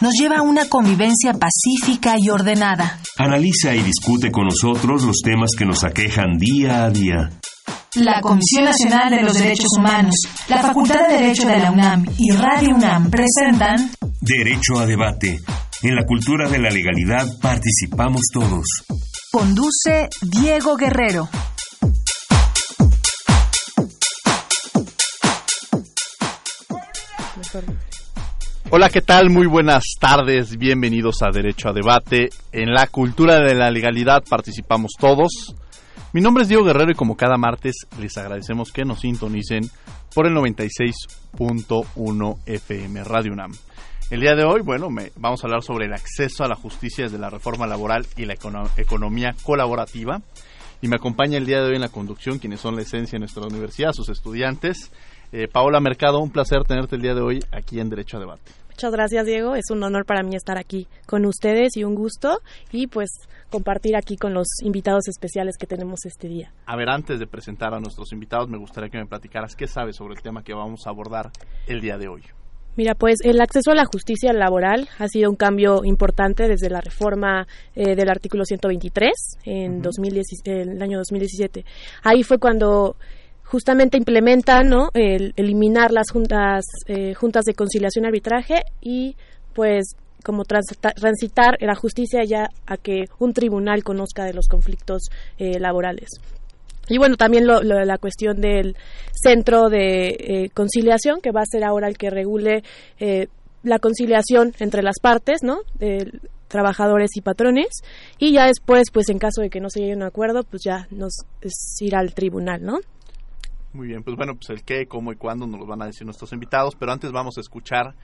nos lleva a una convivencia pacífica y ordenada. Analiza y discute con nosotros los temas que nos aquejan día a día. La Comisión Nacional de los Derechos Humanos, la Facultad de Derecho de la UNAM y Radio UNAM presentan Derecho a debate. En la cultura de la legalidad participamos todos. Conduce Diego Guerrero. Hola, ¿qué tal? Muy buenas tardes. Bienvenidos a Derecho a Debate. En la cultura de la legalidad participamos todos. Mi nombre es Diego Guerrero y como cada martes les agradecemos que nos sintonicen por el 96.1 FM Radio UNAM. El día de hoy, bueno, me, vamos a hablar sobre el acceso a la justicia desde la reforma laboral y la economía colaborativa. Y me acompaña el día de hoy en la conducción quienes son la esencia de nuestra universidad, sus estudiantes. Eh, Paola Mercado, un placer tenerte el día de hoy aquí en Derecho a Debate. Muchas gracias, Diego. Es un honor para mí estar aquí con ustedes y un gusto y pues compartir aquí con los invitados especiales que tenemos este día. A ver, antes de presentar a nuestros invitados, me gustaría que me platicaras qué sabes sobre el tema que vamos a abordar el día de hoy. Mira, pues el acceso a la justicia laboral ha sido un cambio importante desde la reforma eh, del artículo 123 en el año 2017. Ahí fue cuando justamente implementan ¿no? el eliminar las juntas eh, juntas de conciliación y arbitraje y pues como transitar la justicia ya a que un tribunal conozca de los conflictos eh, laborales. Y bueno, también lo, la cuestión del centro de eh, conciliación, que va a ser ahora el que regule la conciliación entre las partes, ¿no? De trabajadores y patrones. Y ya después, pues en caso de que no se llegue a un acuerdo, pues ya nos es ir al tribunal, ¿no? Muy bien, pues bueno, pues el qué, cómo y cuándo nos lo van a decir nuestros invitados, pero antes vamos a escuchar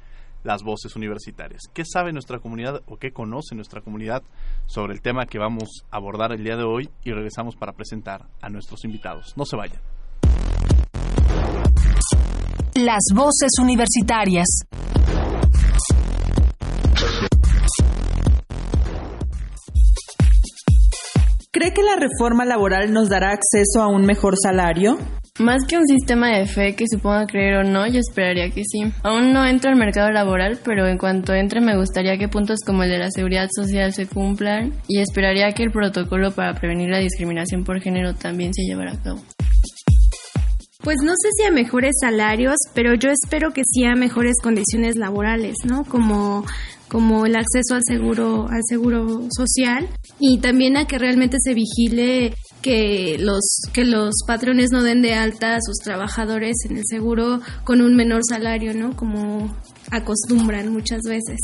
las voces universitarias. ¿Qué sabe nuestra comunidad o qué conoce nuestra comunidad sobre el tema que vamos a abordar el día de hoy? Y regresamos para presentar a nuestros invitados. No se vayan. Las voces universitarias. ¿Cree que la reforma laboral nos dará acceso a un mejor salario? Más que un sistema de fe que suponga creer o no, yo esperaría que sí. Aún no entro al mercado laboral, pero en cuanto entre me gustaría que puntos como el de la seguridad social se cumplan y esperaría que el protocolo para prevenir la discriminación por género también se llevara a cabo. Pues no sé si a mejores salarios, pero yo espero que sí a mejores condiciones laborales, ¿no? Como como el acceso al seguro al seguro social y también a que realmente se vigile que los que los patrones no den de alta a sus trabajadores en el seguro con un menor salario, ¿no? Como acostumbran muchas veces.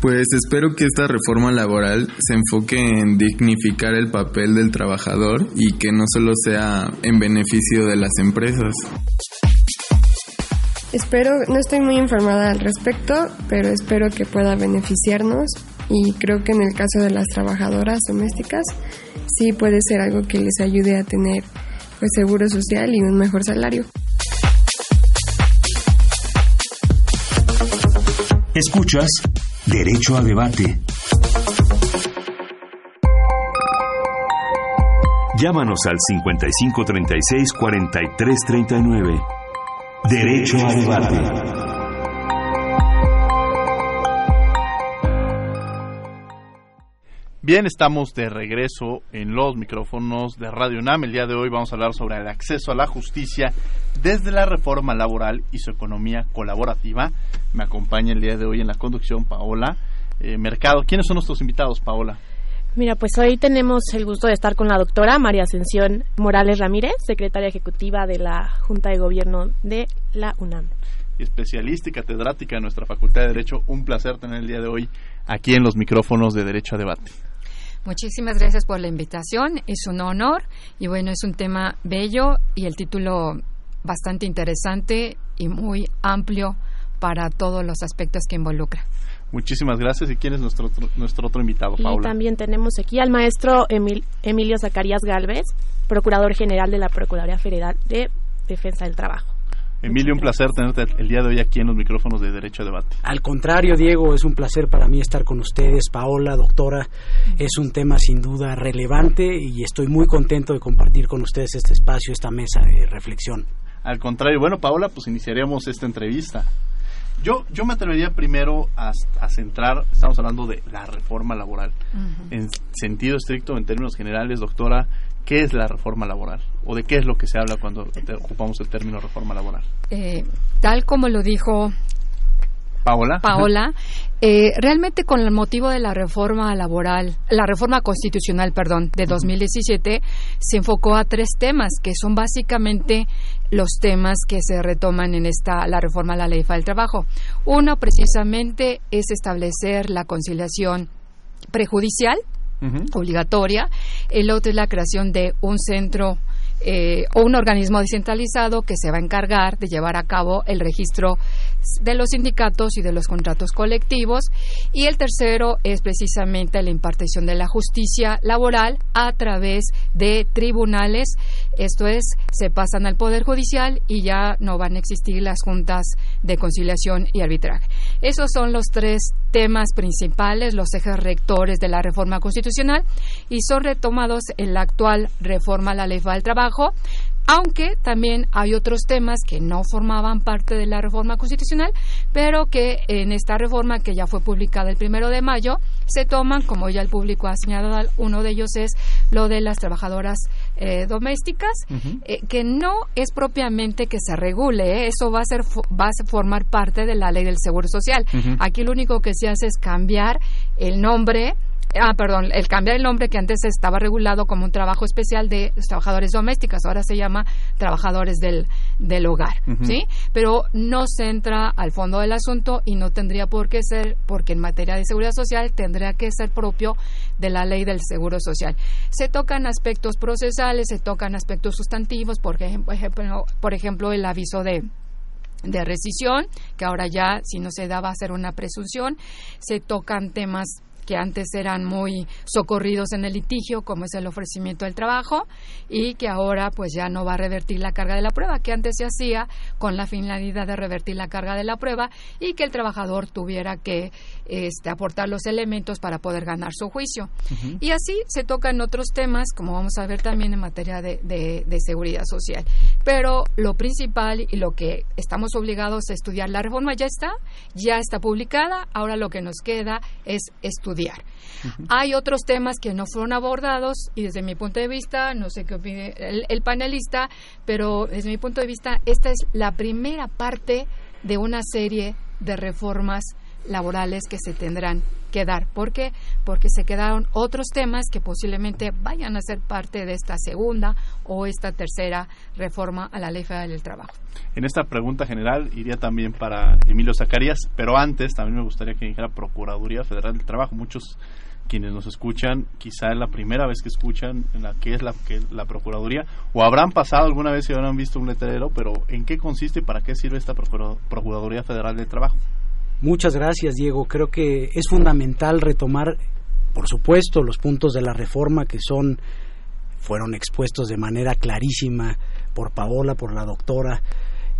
Pues espero que esta reforma laboral se enfoque en dignificar el papel del trabajador y que no solo sea en beneficio de las empresas. Espero, no estoy muy informada al respecto, pero espero que pueda beneficiarnos y creo que en el caso de las trabajadoras domésticas sí puede ser algo que les ayude a tener pues seguro social y un mejor salario. Escuchas Derecho a Debate. Llámanos al 5536 4339. Derecho a debate. Bien, estamos de regreso en los micrófonos de Radio UNAM. El día de hoy vamos a hablar sobre el acceso a la justicia desde la reforma laboral y su economía colaborativa. Me acompaña el día de hoy en la conducción Paola eh, Mercado. ¿Quiénes son nuestros invitados, Paola? Mira, pues hoy tenemos el gusto de estar con la doctora María Ascensión Morales Ramírez, secretaria ejecutiva de la Junta de Gobierno de la UNAM. y especialista y catedrática de nuestra Facultad de Derecho. Un placer tener el día de hoy aquí en los micrófonos de Derecho a Debate. Muchísimas gracias por la invitación, es un honor y bueno, es un tema bello y el título bastante interesante y muy amplio para todos los aspectos que involucra. Muchísimas gracias. ¿Y quién es nuestro, nuestro otro invitado, Paula? Y también tenemos aquí al maestro Emilio Zacarías Galvez, Procurador General de la Procuraduría Federal de Defensa del Trabajo. Emilio, un placer tenerte el día de hoy aquí en los micrófonos de Derecho a Debate. Al contrario, Diego, es un placer para mí estar con ustedes. Paola, doctora, es un tema sin duda relevante y estoy muy contento de compartir con ustedes este espacio, esta mesa de reflexión. Al contrario, bueno, Paola, pues iniciaríamos esta entrevista. Yo, yo me atrevería primero a, centrar, estamos hablando de la reforma laboral. En sentido estricto, en términos generales, doctora, ¿qué es la reforma laboral? ¿O de qué es lo que se habla cuando ocupamos el término reforma laboral? Eh, tal como lo dijo Paola. Paola, eh, realmente con el motivo de la reforma laboral, la reforma constitucional, perdón, de 2017, se enfocó a tres temas que son básicamente los temas que se retoman en esta la reforma a la ley del trabajo. Uno precisamente es establecer la conciliación prejudicial obligatoria. El otro es la creación de un centro eh, o un organismo descentralizado que se va a encargar de llevar a cabo el registro de los sindicatos y de los contratos colectivos. Y el tercero es precisamente la impartición de la justicia laboral a través de tribunales. Esto es, se pasan al Poder Judicial y ya no van a existir las juntas de conciliación y arbitraje. Esos son los tres temas principales, los ejes rectores de la reforma constitucional y son retomados en la actual reforma a la ley del trabajo, aunque también hay otros temas que no formaban parte de la reforma constitucional, pero que en esta reforma que ya fue publicada el primero de mayo se toman, como ya el público ha señalado, uno de ellos es lo de las trabajadoras eh, domésticas, eh, que no es propiamente que se regule, ¿eh? eso va a ser va a formar parte de la ley del seguro social. Aquí lo único que se hace es cambiar el nombre ah, perdón, el cambiar el nombre que antes estaba regulado como un trabajo especial de trabajadores domésticos, ahora se llama trabajadores del, del hogar, ¿sí? Pero no se entra al fondo del asunto y no tendría por qué ser, porque en materia de seguridad social tendría que ser propio de la ley del seguro social. Se tocan aspectos procesales, se tocan aspectos sustantivos, por ejemplo, por ejemplo el aviso de de rescisión, que ahora ya si no se da va a ser una presunción, se tocan temas que antes eran muy socorridos en el litigio, como es el ofrecimiento del trabajo, y que ahora pues ya no va a revertir la carga de la prueba, que antes se hacía con la finalidad de revertir la carga de la prueba y que el trabajador tuviera que este, aportar los elementos para poder ganar su juicio. Y así se tocan otros temas, como vamos a ver también en materia de, de seguridad social. Pero lo principal y lo que estamos obligados a estudiar, la reforma ya está, ya está publicada, ahora lo que nos queda es estudiar hay otros temas que no fueron abordados y desde mi punto de vista, no sé qué opine el, panelista, pero desde mi punto de vista, esta es la primera parte de una serie de reformas laborales que se tendrán que dar. ¿Por qué? Porque se quedaron otros temas que posiblemente vayan a ser parte de esta segunda o esta tercera reforma a la Ley Federal del Trabajo. En esta pregunta general iría también para Emilio Zacarías, pero antes también me gustaría que dijera Procuraduría Federal del Trabajo. Muchos quienes nos escuchan, quizá es la primera vez que escuchan en la que es la, que, la Procuraduría, o habrán pasado alguna vez y habrán visto un letrero, pero ¿en qué consiste y para qué sirve esta Procuraduría Federal del Trabajo? Muchas gracias, Diego. Creo que es fundamental retomar, por supuesto, los puntos de la reforma que son fueron expuestos de manera clarísima por Paola, por la doctora,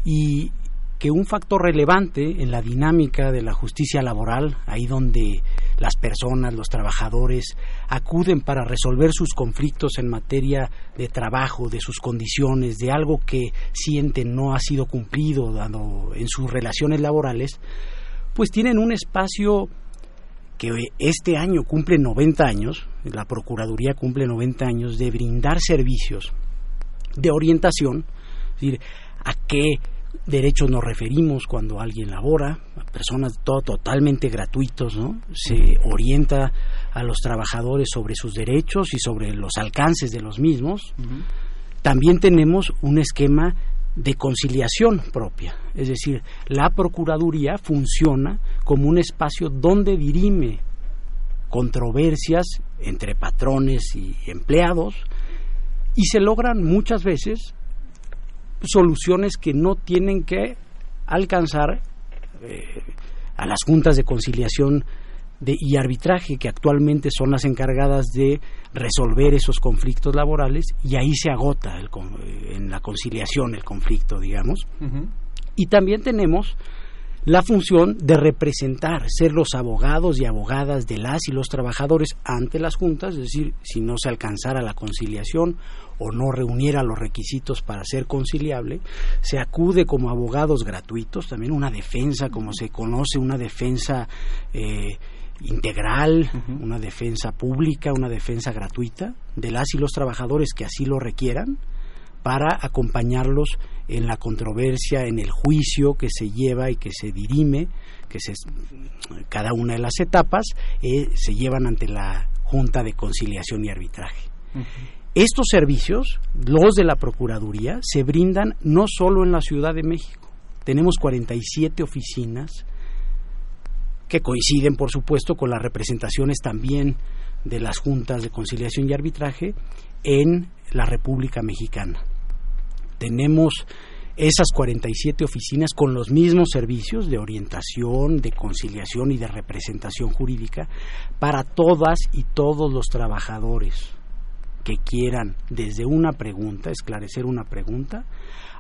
y que un factor relevante en la dinámica de la justicia laboral, ahí donde las personas, los trabajadores, acuden para resolver sus conflictos en materia de trabajo, de sus condiciones, de algo que sienten no ha sido cumplido dado en sus relaciones laborales, pues tienen un espacio que este año cumple 90 años, la Procuraduría cumple 90 años de brindar servicios de orientación, es decir, a qué derechos nos referimos cuando alguien labora, a personas todo totalmente gratuitos, ¿no? Se orienta a los trabajadores sobre sus derechos y sobre los alcances de los mismos. También tenemos un esquema de conciliación propia. Es decir, la Procuraduría funciona como un espacio donde dirime controversias entre patrones y empleados y se logran muchas veces soluciones que no tienen que alcanzar eh, a las juntas de conciliación de, y arbitraje que actualmente son las encargadas de resolver esos conflictos laborales y ahí se agota el, en la conciliación el conflicto, digamos. Y también tenemos la función de representar, ser los abogados y abogadas de las y los trabajadores ante las juntas, es decir, si no se alcanzara la conciliación o no reuniera los requisitos para ser conciliable, se acude como abogados gratuitos, también una defensa, como se conoce, una defensa eh, integral, una defensa pública, una defensa gratuita de las y los trabajadores que así lo requieran para acompañarlos en la controversia, en el juicio que se lleva y que se dirime, que se, cada una de las etapas eh, se llevan ante la Junta de Conciliación y Arbitraje. Estos servicios, los de la Procuraduría, se brindan no solo en la Ciudad de México. Tenemos 47 oficinas que coinciden, por supuesto, con las representaciones también de las juntas de conciliación y arbitraje en la República Mexicana. Tenemos esas 47 oficinas con los mismos servicios de orientación, de conciliación y de representación jurídica para todas y todos los trabajadores que quieran desde una pregunta, esclarecer una pregunta,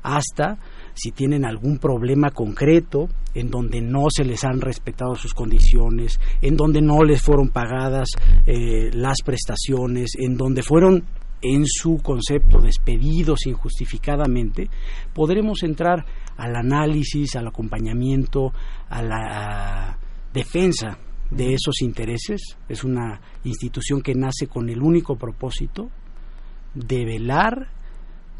hasta si tienen algún problema concreto en donde no se les han respetado sus condiciones, en donde no les fueron pagadas eh, las prestaciones, en donde fueron en su concepto despedidos injustificadamente, podremos entrar al análisis, al acompañamiento, a la defensa de esos intereses. Es una institución que nace con el único propósito de velar,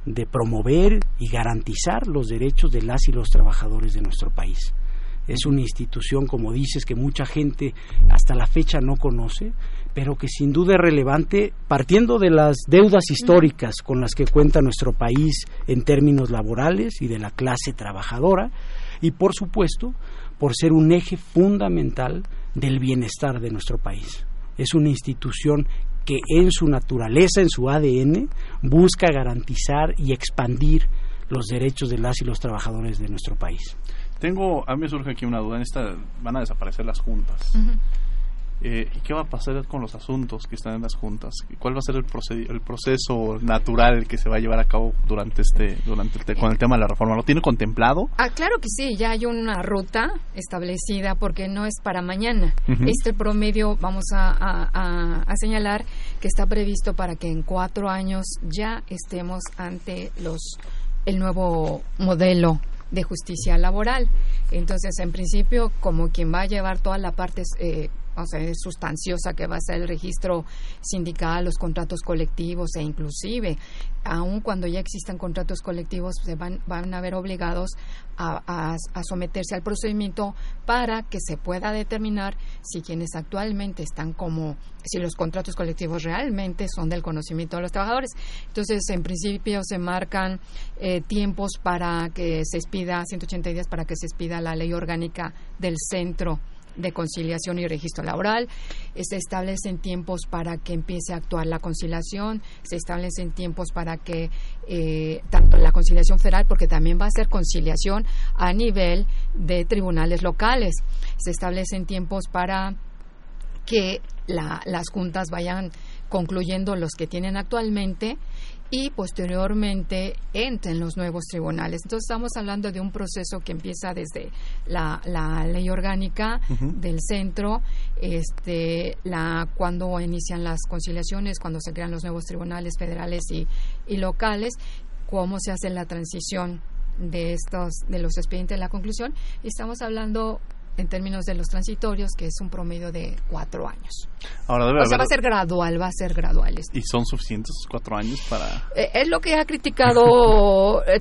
de promover y garantizar los derechos de las y los trabajadores de nuestro país. Es una institución, como dices, que mucha gente hasta la fecha no conoce, pero que sin duda es relevante partiendo de las deudas históricas con las que cuenta nuestro país en términos laborales y de la clase trabajadora y por supuesto por ser un eje fundamental del bienestar de nuestro país. Es una institución que en su naturaleza, en su ADN, busca garantizar y expandir los derechos de las y los trabajadores de nuestro país. Tengo, a mí me surge aquí una duda, en esta van a desaparecer las juntas. Eh, ¿Y qué va a pasar con los asuntos que están en las juntas? ¿Cuál va a ser el, el proceso natural que se va a llevar a cabo durante este, durante el con el tema de la reforma? ¿Lo tiene contemplado? Ah, claro que sí, ya hay una ruta establecida porque no es para mañana. Este promedio, vamos a, a, señalar que está previsto para que en cuatro años ya estemos ante los el nuevo modelo de justicia laboral. Entonces, en principio, como quien va a llevar toda la parte eh, o sea, es sustanciosa que va a ser el registro sindical, los contratos colectivos e inclusive, aun cuando ya existan contratos colectivos, se van, van a ver obligados a, someterse al procedimiento para que se pueda determinar si quienes actualmente están como, si los contratos colectivos realmente son del conocimiento de los trabajadores. Entonces, en principio se marcan eh, tiempos para que se expida, 180 días para que se expida la ley orgánica del centro de conciliación y registro laboral, se establecen tiempos para que empiece a actuar la conciliación, se establecen tiempos para que eh, tanto la conciliación federal, porque también va a ser conciliación a nivel de tribunales locales, se establecen tiempos para que las juntas vayan concluyendo los que tienen actualmente y posteriormente entren los nuevos tribunales. Entonces estamos hablando de un proceso que empieza desde la, ley orgánica del centro, este, la, cuando inician las conciliaciones, cuando se crean los nuevos tribunales federales y, y locales, cómo se hace la transición de estos de los expedientes de la conclusión y estamos hablando en términos de los transitorios, que es un promedio de cuatro años. Ahora debe o sea, va a ser gradual, va a ser gradual. ¿Y son suficientes cuatro años para...? Eh, es lo que ha criticado... Eh,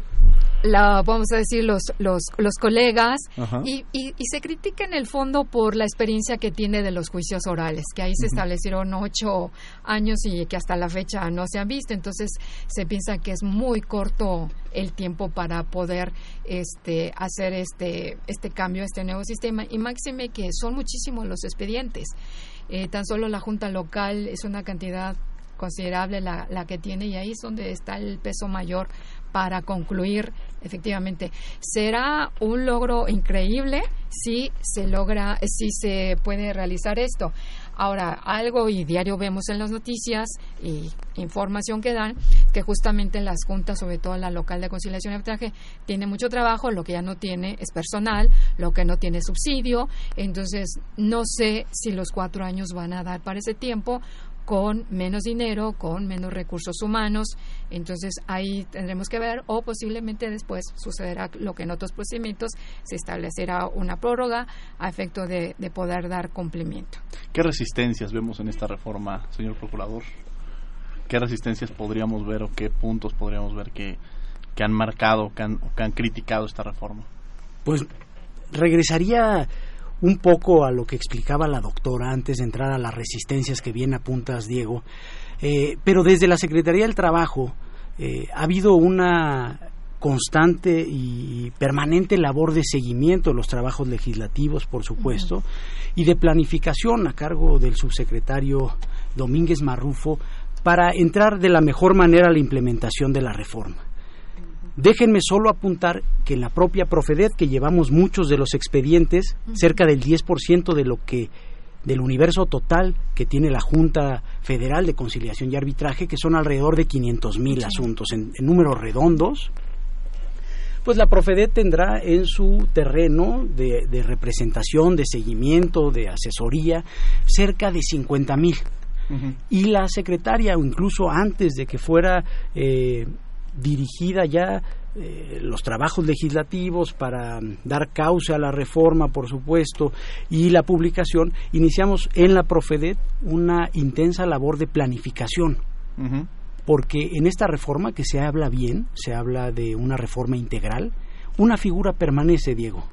la, vamos a decir, los, los, los colegas y, y, y se critica en el fondo por la experiencia que tiene de los juicios orales, que ahí se establecieron ocho años y que hasta la fecha no se han visto. Entonces se piensa que es muy corto el tiempo para poder este, hacer este, este cambio, este nuevo sistema. Y máxime que son muchísimos los expedientes. Eh, tan solo la Junta Local es una cantidad considerable la, la que tiene y ahí es donde está el peso mayor para concluir efectivamente. Será un logro increíble si se logra si se puede realizar esto. Ahora algo y diario vemos en las noticias y información que dan que justamente las juntas sobre todo la local de conciliación y arbitraje tiene mucho trabajo lo que ya no tiene es personal lo que no tiene es subsidio. Entonces no sé si los cuatro años van a dar para ese tiempo con menos dinero, con menos recursos humanos. Entonces ahí tendremos que ver o posiblemente después sucederá lo que en otros procedimientos se establecerá una prórroga a efecto de, de poder dar cumplimiento. ¿Qué resistencias vemos en esta reforma, señor procurador? ¿Qué resistencias podríamos ver o qué puntos podríamos ver que, que han marcado que han, que han criticado esta reforma? Pues regresaría un poco a lo que explicaba la doctora antes de entrar a las resistencias que bien apuntas, Diego. Eh, pero desde la Secretaría del Trabajo eh, ha habido una constante y permanente labor de seguimiento de los trabajos legislativos, por supuesto, y de planificación a cargo del subsecretario Domínguez Marrufo para entrar de la mejor manera a la implementación de la reforma. Déjenme solo apuntar que en la propia Profedet, que llevamos muchos de los expedientes, cerca del 10% de lo que del universo total que tiene la Junta Federal de Conciliación y Arbitraje, que son alrededor de 500 mil asuntos en, en números redondos, pues la Profedet tendrá en su terreno de, de representación, de seguimiento, de asesoría, cerca de 50 mil. Y la secretaria, o incluso antes de que fuera eh, dirigida ya eh, los trabajos legislativos para dar causa a la reforma, por supuesto, y la publicación, iniciamos en la Profedet una intensa labor de planificación. Porque en esta reforma que se habla bien, se habla de una reforma integral, una figura permanece, Diego,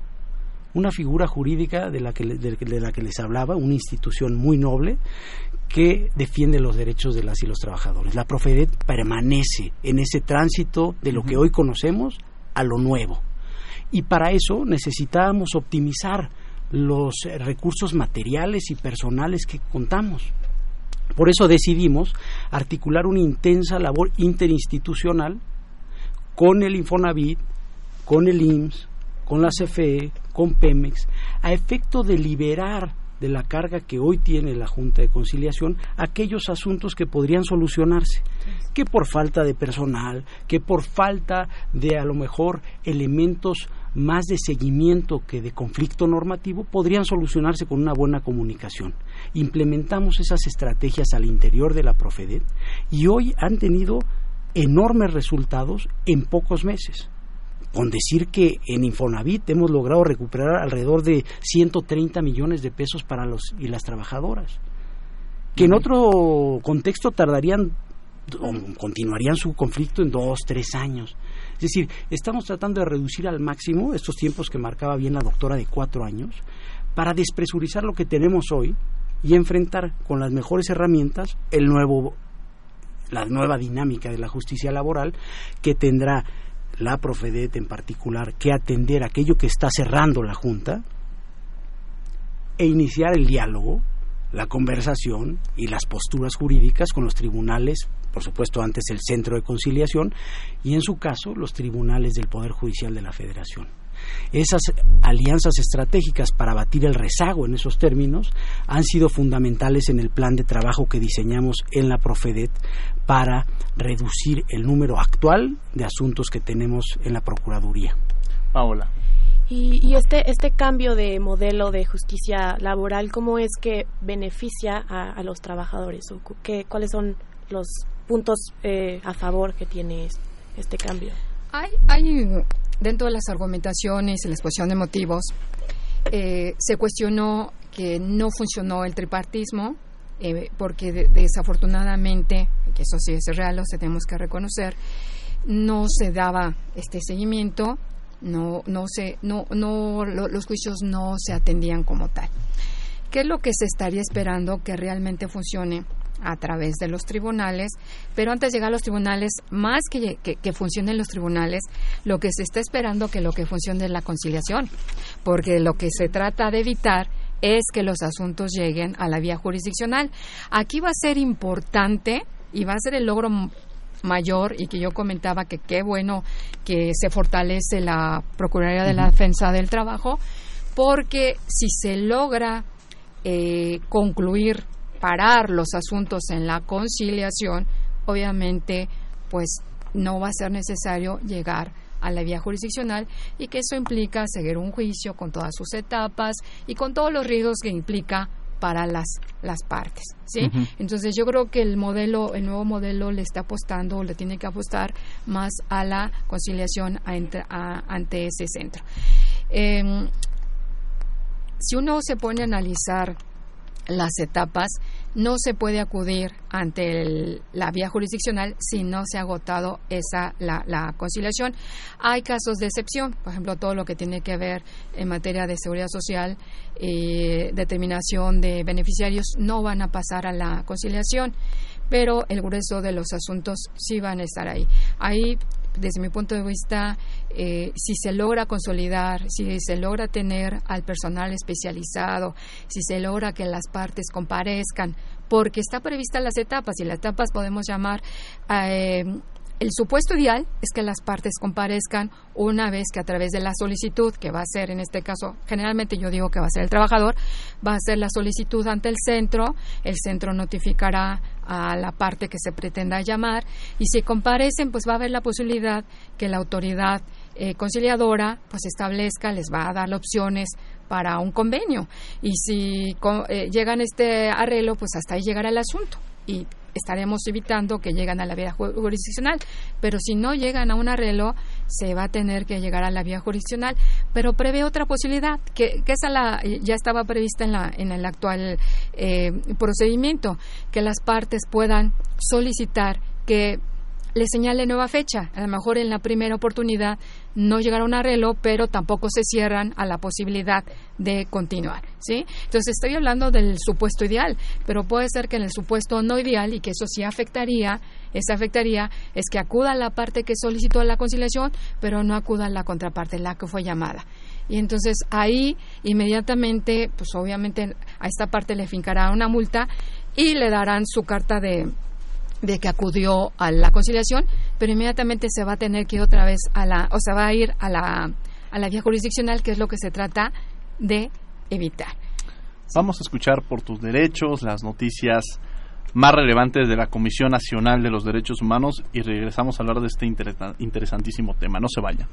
una figura jurídica de la que, de, de la que les hablaba, una institución muy noble que defiende los derechos de las y los trabajadores. La Profedet permanece en ese tránsito de lo que hoy conocemos a lo nuevo. Y para eso necesitábamos optimizar los recursos materiales y personales que contamos. Por eso decidimos articular una intensa labor interinstitucional con el Infonavit, con el IMSS, con la CFE, con Pemex, a efecto de liberar de la carga que hoy tiene la Junta de Conciliación aquellos asuntos que podrían solucionarse, que por falta de personal, que por falta de a lo mejor elementos más de seguimiento que de conflicto normativo podrían solucionarse con una buena comunicación. Implementamos esas estrategias al interior de la Profedet y hoy han tenido enormes resultados en pocos meses con decir que en Infonavit hemos logrado recuperar alrededor de 130 millones de pesos para los y las trabajadoras, que en otro contexto tardarían o continuarían su conflicto en dos, tres años. Es decir, estamos tratando de reducir al máximo estos tiempos que marcaba bien la doctora de cuatro años para despresurizar lo que tenemos hoy y enfrentar con las mejores herramientas el nuevo la nueva dinámica de la justicia laboral que tendrá la Profedet en particular que atender aquello que está cerrando la Junta e iniciar el diálogo, la conversación y las posturas jurídicas con los tribunales, por supuesto antes el Centro de Conciliación y en su caso los tribunales del Poder Judicial de la Federación. Esas alianzas estratégicas para batir el rezago en esos términos han sido fundamentales en el plan de trabajo que diseñamos en la Profedet para reducir el número actual de asuntos que tenemos en la Procuraduría. Paola. Y, este, este cambio de modelo de justicia laboral, ¿cómo es que beneficia a, los trabajadores? ¿O qué, ¿Cuáles son los puntos eh, a favor que tiene este cambio? Hay, hay dentro de las argumentaciones y la exposición de motivos, eh, se cuestionó que no funcionó el tripartismo, eh, porque de, desafortunadamente, que eso sí es real, lo tenemos que reconocer, no se daba este seguimiento, no, no se, no, no, los juicios no se atendían como tal. ¿Qué es lo que se estaría esperando que realmente funcione? a través de los tribunales, pero antes de llegar a los tribunales, más que, que, funcionen los tribunales, lo que se está esperando que lo que funcione es la conciliación, porque lo que se trata de evitar es que los asuntos lleguen a la vía jurisdiccional. Aquí va a ser importante y va a ser el logro mayor y que yo comentaba que qué bueno que se fortalece la Procuraduría de la Defensa del Trabajo, porque si se logra eh, concluir, parar los asuntos en la conciliación, obviamente, pues no va a ser necesario llegar a la vía jurisdiccional y que eso implica seguir un juicio con todas sus etapas y con todos los riesgos que implica para las, las partes, ¿sí? Entonces yo creo que el modelo, el nuevo modelo le está apostando o le tiene que apostar más a la conciliación ante ese centro. Em, si uno se pone a analizar las etapas, no se puede acudir ante la vía jurisdiccional si no se ha agotado esa la, conciliación. Hay casos de excepción, por ejemplo, todo lo que tiene que ver en materia de seguridad social, y determinación de beneficiarios, no van a pasar a la conciliación, pero el grueso de los asuntos sí van a estar ahí. Ahí desde mi punto de vista, eh, si se logra consolidar, si se logra tener al personal especializado, si se logra que las partes comparezcan, porque está prevista las etapas y las etapas podemos llamar eh, el supuesto ideal es que las partes comparezcan una vez que a través de la solicitud, que va a ser en este caso, generalmente yo digo que va a ser el trabajador, va a ser la solicitud ante el centro, el centro notificará a la parte que se pretenda llamar y si comparecen, pues va a haber la posibilidad que la autoridad eh, conciliadora pues establezca, les va a dar opciones para un convenio y si eh, llegan este arreglo, pues hasta ahí llegará el asunto y estaremos evitando que lleguen a la vía jurisdiccional. Pero si no llegan a un arreglo, se va a tener que llegar a la vía jurisdiccional. Pero prevé otra posibilidad, que, esa la, ya estaba prevista en, la, en el actual eh, procedimiento, que las partes puedan solicitar que le señale nueva fecha. A lo mejor en la primera oportunidad no llegaron a un arreglo, pero tampoco se cierran a la posibilidad de continuar. ¿sí? Entonces estoy hablando del supuesto ideal, pero puede ser que en el supuesto no ideal y que eso sí afectaría, esa afectaría es que acuda la parte que solicitó la conciliación, pero no acuda la contraparte, la que fue llamada. Y entonces ahí inmediatamente, pues obviamente a esta parte le fincará una multa y le darán su carta de de que acudió a la conciliación, pero inmediatamente se va a tener que ir otra vez a la, o se va a ir a la, a la vía jurisdiccional, que es lo que se trata de evitar. Vamos a escuchar por tus derechos las noticias más relevantes de la Comisión Nacional de los Derechos Humanos y regresamos a hablar de este interesantísimo tema. No se vayan.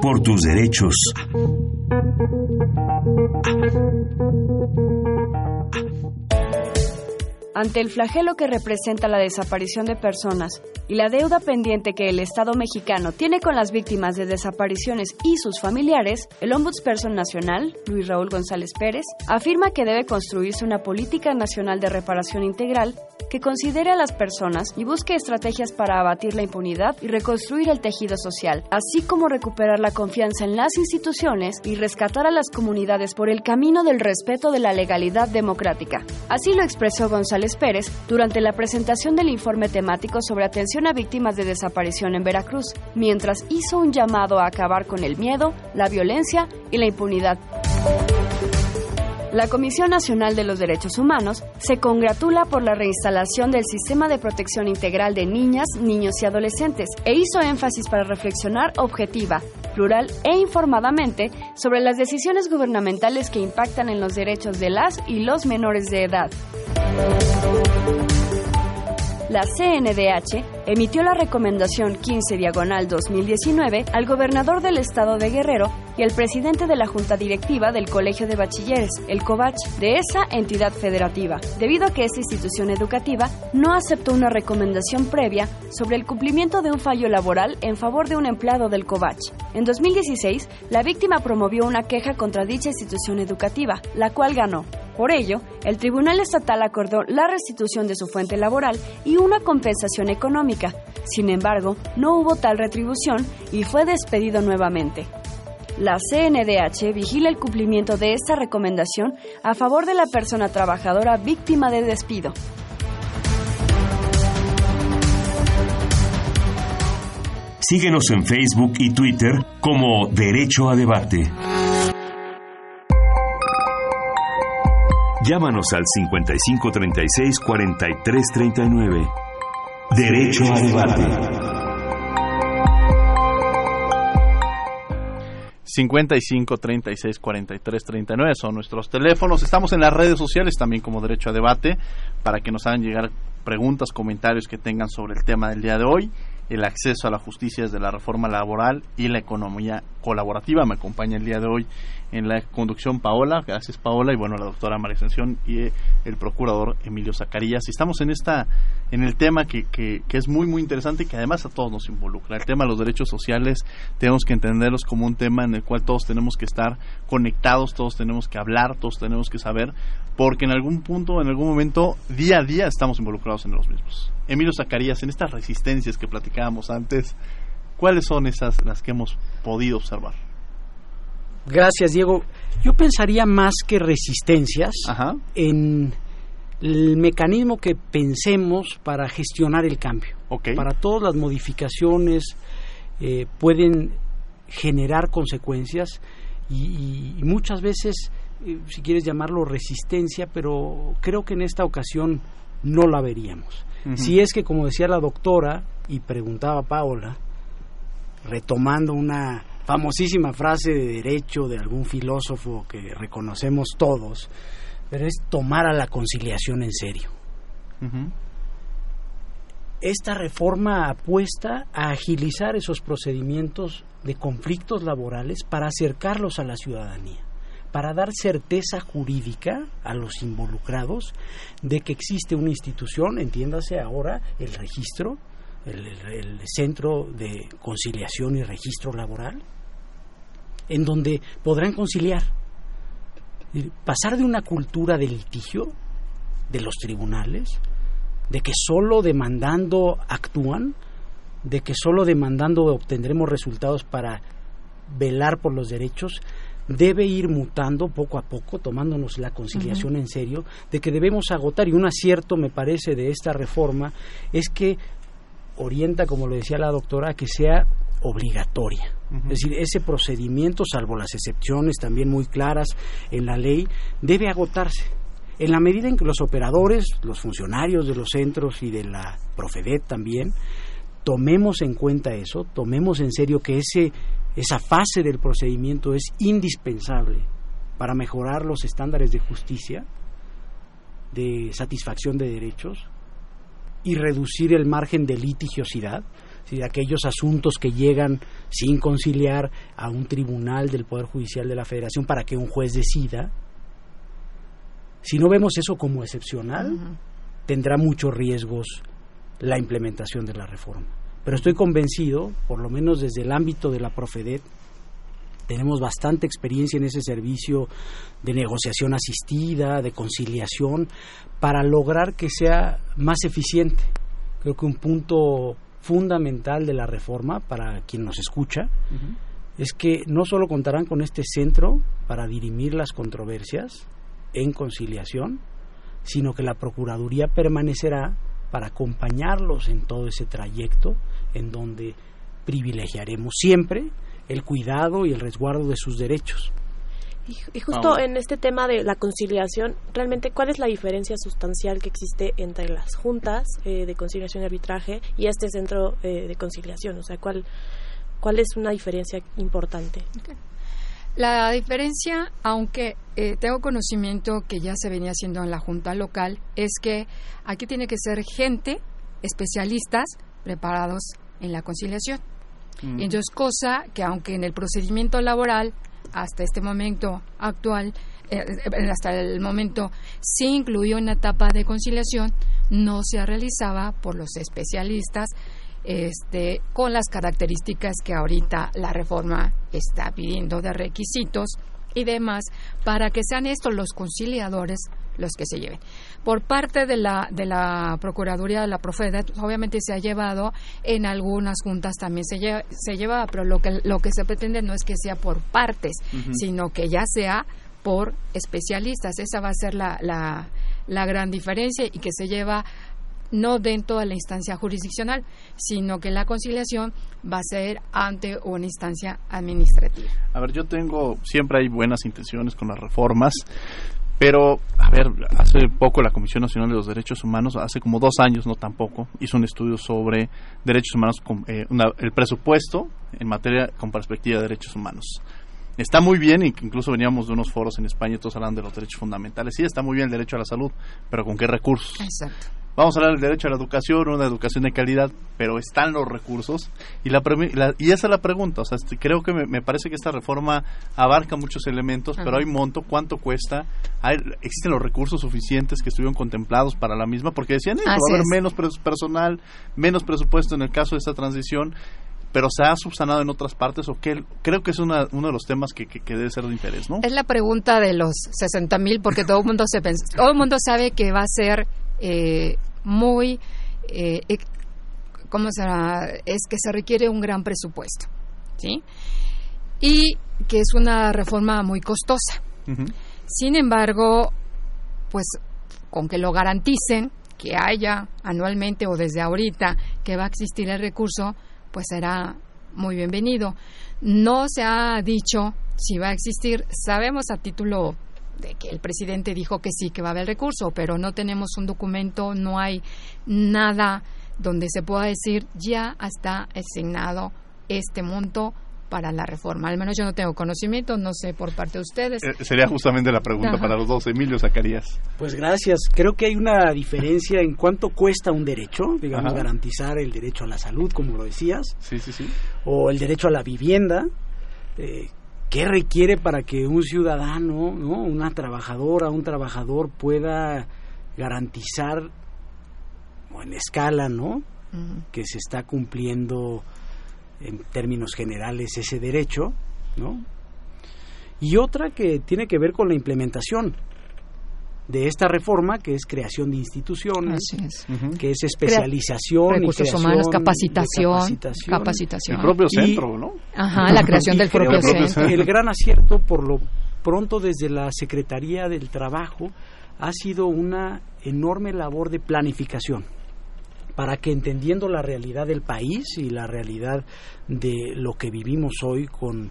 Por tus derechos. Ante el flagelo que representa la desaparición de personas y la deuda pendiente que el Estado mexicano tiene con las víctimas de desapariciones y sus familiares, el Ombudsperson Nacional, Luis Raúl González Pérez, afirma que debe construirse una política nacional de reparación integral que considere a las personas y busque estrategias para abatir la impunidad y reconstruir el tejido social, así como recuperar la confianza en las instituciones y rescatar a las comunidades por el camino del respeto de la legalidad democrática. Así lo expresó González Pérez durante la presentación del informe temático sobre atención a víctimas de desaparición en Veracruz, mientras hizo un llamado a acabar con el miedo, la violencia y la impunidad. La Comisión Nacional de los Derechos Humanos se congratula por la reinstalación del Sistema de Protección Integral de Niñas, Niños y Adolescentes e hizo énfasis para reflexionar objetiva, plural e informadamente sobre las decisiones gubernamentales que impactan en los derechos de las y los menores de edad la CNDH emitió la recomendación 15 diagonal 2019 al gobernador del estado de Guerrero y al presidente de la junta directiva del Colegio de Bachilleres, el COVACH, de esa entidad federativa, debido a que esta institución educativa no aceptó una recomendación previa sobre el cumplimiento de un fallo laboral en favor de un empleado del COVACH. En 2016, la víctima promovió una queja contra dicha institución educativa, la cual ganó Por ello, el Tribunal Estatal acordó la restitución de su fuente laboral y una compensación económica. Sin embargo, no hubo tal retribución y fue despedido nuevamente. La CNDH vigila el cumplimiento de esta recomendación a favor de la persona trabajadora víctima de despido. Síguenos en Facebook y Twitter como Derecho a Debate. Llámanos al 5536-4339. Derecho a Debate. 55 36 43 39 son nuestros teléfonos. Estamos en las redes sociales también como Derecho a Debate para que nos hagan llegar preguntas, comentarios que tengan sobre el tema del día de hoy el acceso a la justicia desde la reforma laboral y la economía colaborativa. Me acompaña el día de hoy en la conducción Paola, gracias Paola, y bueno, la doctora María Ascensión y el procurador Emilio Zacarías. Estamos en esta, en el tema que, que, que, es muy, muy interesante y que además a todos nos involucra. El tema de los derechos sociales tenemos que entenderlos como un tema en el cual todos tenemos que estar conectados, todos tenemos que hablar, todos tenemos que saber, porque en algún punto, en algún momento, día a día estamos involucrados en los mismos. Emilio Zacarías, en estas resistencias que platicábamos antes, ¿cuáles son esas las que hemos podido observar? Gracias, Diego. Yo pensaría más que resistencias en el mecanismo que pensemos para gestionar el cambio. Para todas las modificaciones eh, pueden generar consecuencias y, muchas veces, si quieres llamarlo resistencia, pero creo que en esta ocasión no la veríamos. Si es que, como decía la doctora y preguntaba Paola, retomando una famosísima frase de derecho de algún filósofo que reconocemos todos, pero es tomar a la conciliación en serio. Esta reforma apuesta a agilizar esos procedimientos de conflictos laborales para acercarlos a la ciudadanía para dar certeza jurídica a los involucrados de que existe una institución, entiéndase ahora el registro, el, Centro de Conciliación y Registro Laboral, en donde podrán conciliar. Pasar de una cultura de litigio de los tribunales, de que solo demandando actúan, de que solo demandando obtendremos resultados para velar por los derechos, debe ir mutando poco a poco, tomándonos la conciliación en serio, de que debemos agotar, y un acierto me parece de esta reforma es que orienta, como lo decía la doctora, a que sea obligatoria. Es decir, ese procedimiento, salvo las excepciones también muy claras en la ley, debe agotarse. En la medida en que los operadores, los funcionarios de los centros y de la Profedet también, tomemos en cuenta eso, tomemos en serio que ese esa fase del procedimiento es indispensable para mejorar los estándares de justicia, de satisfacción de derechos y reducir el margen de litigiosidad, de aquellos asuntos que llegan sin conciliar a un tribunal del Poder Judicial de la Federación para que un juez decida. Si no vemos eso como excepcional, tendrá muchos riesgos la implementación de la reforma pero estoy convencido, por lo menos desde el ámbito de la Profedet, tenemos bastante experiencia en ese servicio de negociación asistida, de conciliación, para lograr que sea más eficiente. Creo que un punto fundamental de la reforma para quien nos escucha es que no solo contarán con este centro para dirimir las controversias en conciliación, sino que la Procuraduría permanecerá para acompañarlos en todo ese trayecto en donde privilegiaremos siempre el cuidado y el resguardo de sus derechos. Y, justo en este tema de la conciliación, realmente, ¿cuál es la diferencia sustancial que existe entre las juntas eh, de conciliación y arbitraje y este centro eh, de conciliación? O sea, ¿cuál, ¿cuál es una diferencia importante? La diferencia, aunque eh, tengo conocimiento que ya se venía haciendo en la junta local, es que aquí tiene que ser gente, especialistas, preparados en la conciliación. Mm. Entonces, cosa que aunque en el procedimiento laboral, hasta este momento actual, eh, eh, hasta el momento, sí incluyó una etapa de conciliación, no se realizaba por los especialistas este, con las características que ahorita la reforma está pidiendo de requisitos y demás para que sean estos los conciliadores los que se lleven. Por parte de la, de la Procuraduría de la Profedet, obviamente se ha llevado, en algunas juntas también se lleva, se lleva pero lo que, lo que se pretende no es que sea por partes, sino que ya sea por especialistas. Esa va a ser la, la, la gran diferencia y que se lleva no dentro de la instancia jurisdiccional, sino que la conciliación va a ser ante una instancia administrativa. A ver, yo tengo, siempre hay buenas intenciones con las reformas, pero, a ver, hace poco la Comisión Nacional de los Derechos Humanos, hace como dos años, no tampoco, hizo un estudio sobre derechos humanos, con, eh, el presupuesto en materia con perspectiva de derechos humanos. Está muy bien, incluso veníamos de unos foros en España, todos hablando de los derechos fundamentales. Sí, está muy bien el derecho a la salud, pero ¿con qué recursos? Exacto. Vamos a hablar del derecho a la educación, una educación de calidad, pero están los recursos. Y, la, y esa es la pregunta. O sea, este, creo que me, parece que esta reforma abarca muchos elementos, pero hay monto, cuánto cuesta, hay, existen los recursos suficientes que estuvieron contemplados para la misma, porque decían, eh, va a haber menos personal, menos presupuesto en el caso de esta transición pero se ha subsanado en otras partes o qué? Creo que es uno de los temas que, que, debe ser de interés, ¿no? Es la pregunta de los 60 mil, porque todo el mundo se todo el mundo sabe que va a ser eh, muy, eh, ¿cómo será? Es que se requiere un gran presupuesto, ¿sí? Y que es una reforma muy costosa. Sin embargo, pues con que lo garanticen, que haya anualmente o desde ahorita que va a existir el recurso, pues será muy bienvenido. No se ha dicho si va a existir, sabemos a título de que el presidente dijo que sí, que va a haber recurso, pero no tenemos un documento, no hay nada donde se pueda decir ya está asignado este monto para la reforma. Al menos yo no tengo conocimiento, no sé por parte de ustedes. Eh, sería justamente la pregunta para los dos, Emilio Zacarías. Pues gracias. Creo que hay una diferencia en cuánto cuesta un derecho, digamos, garantizar el derecho a la salud, como lo decías, sí, sí, sí. o el derecho a la vivienda. Eh, ¿Qué requiere para que un ciudadano, ¿no? una trabajadora, un trabajador pueda garantizar o en escala, ¿no? Que se está cumpliendo en términos generales ese derecho, ¿no? Y otra que tiene que ver con la implementación de esta reforma, que es creación de instituciones, que es especialización, recursos humanos, capacitación, capacitación, El propio centro, ¿no? Ajá, la creación del propio centro. El gran acierto, por lo pronto, desde la Secretaría del Trabajo, ha sido una enorme labor de planificación para que entendiendo la realidad del país y la realidad de lo que vivimos hoy con,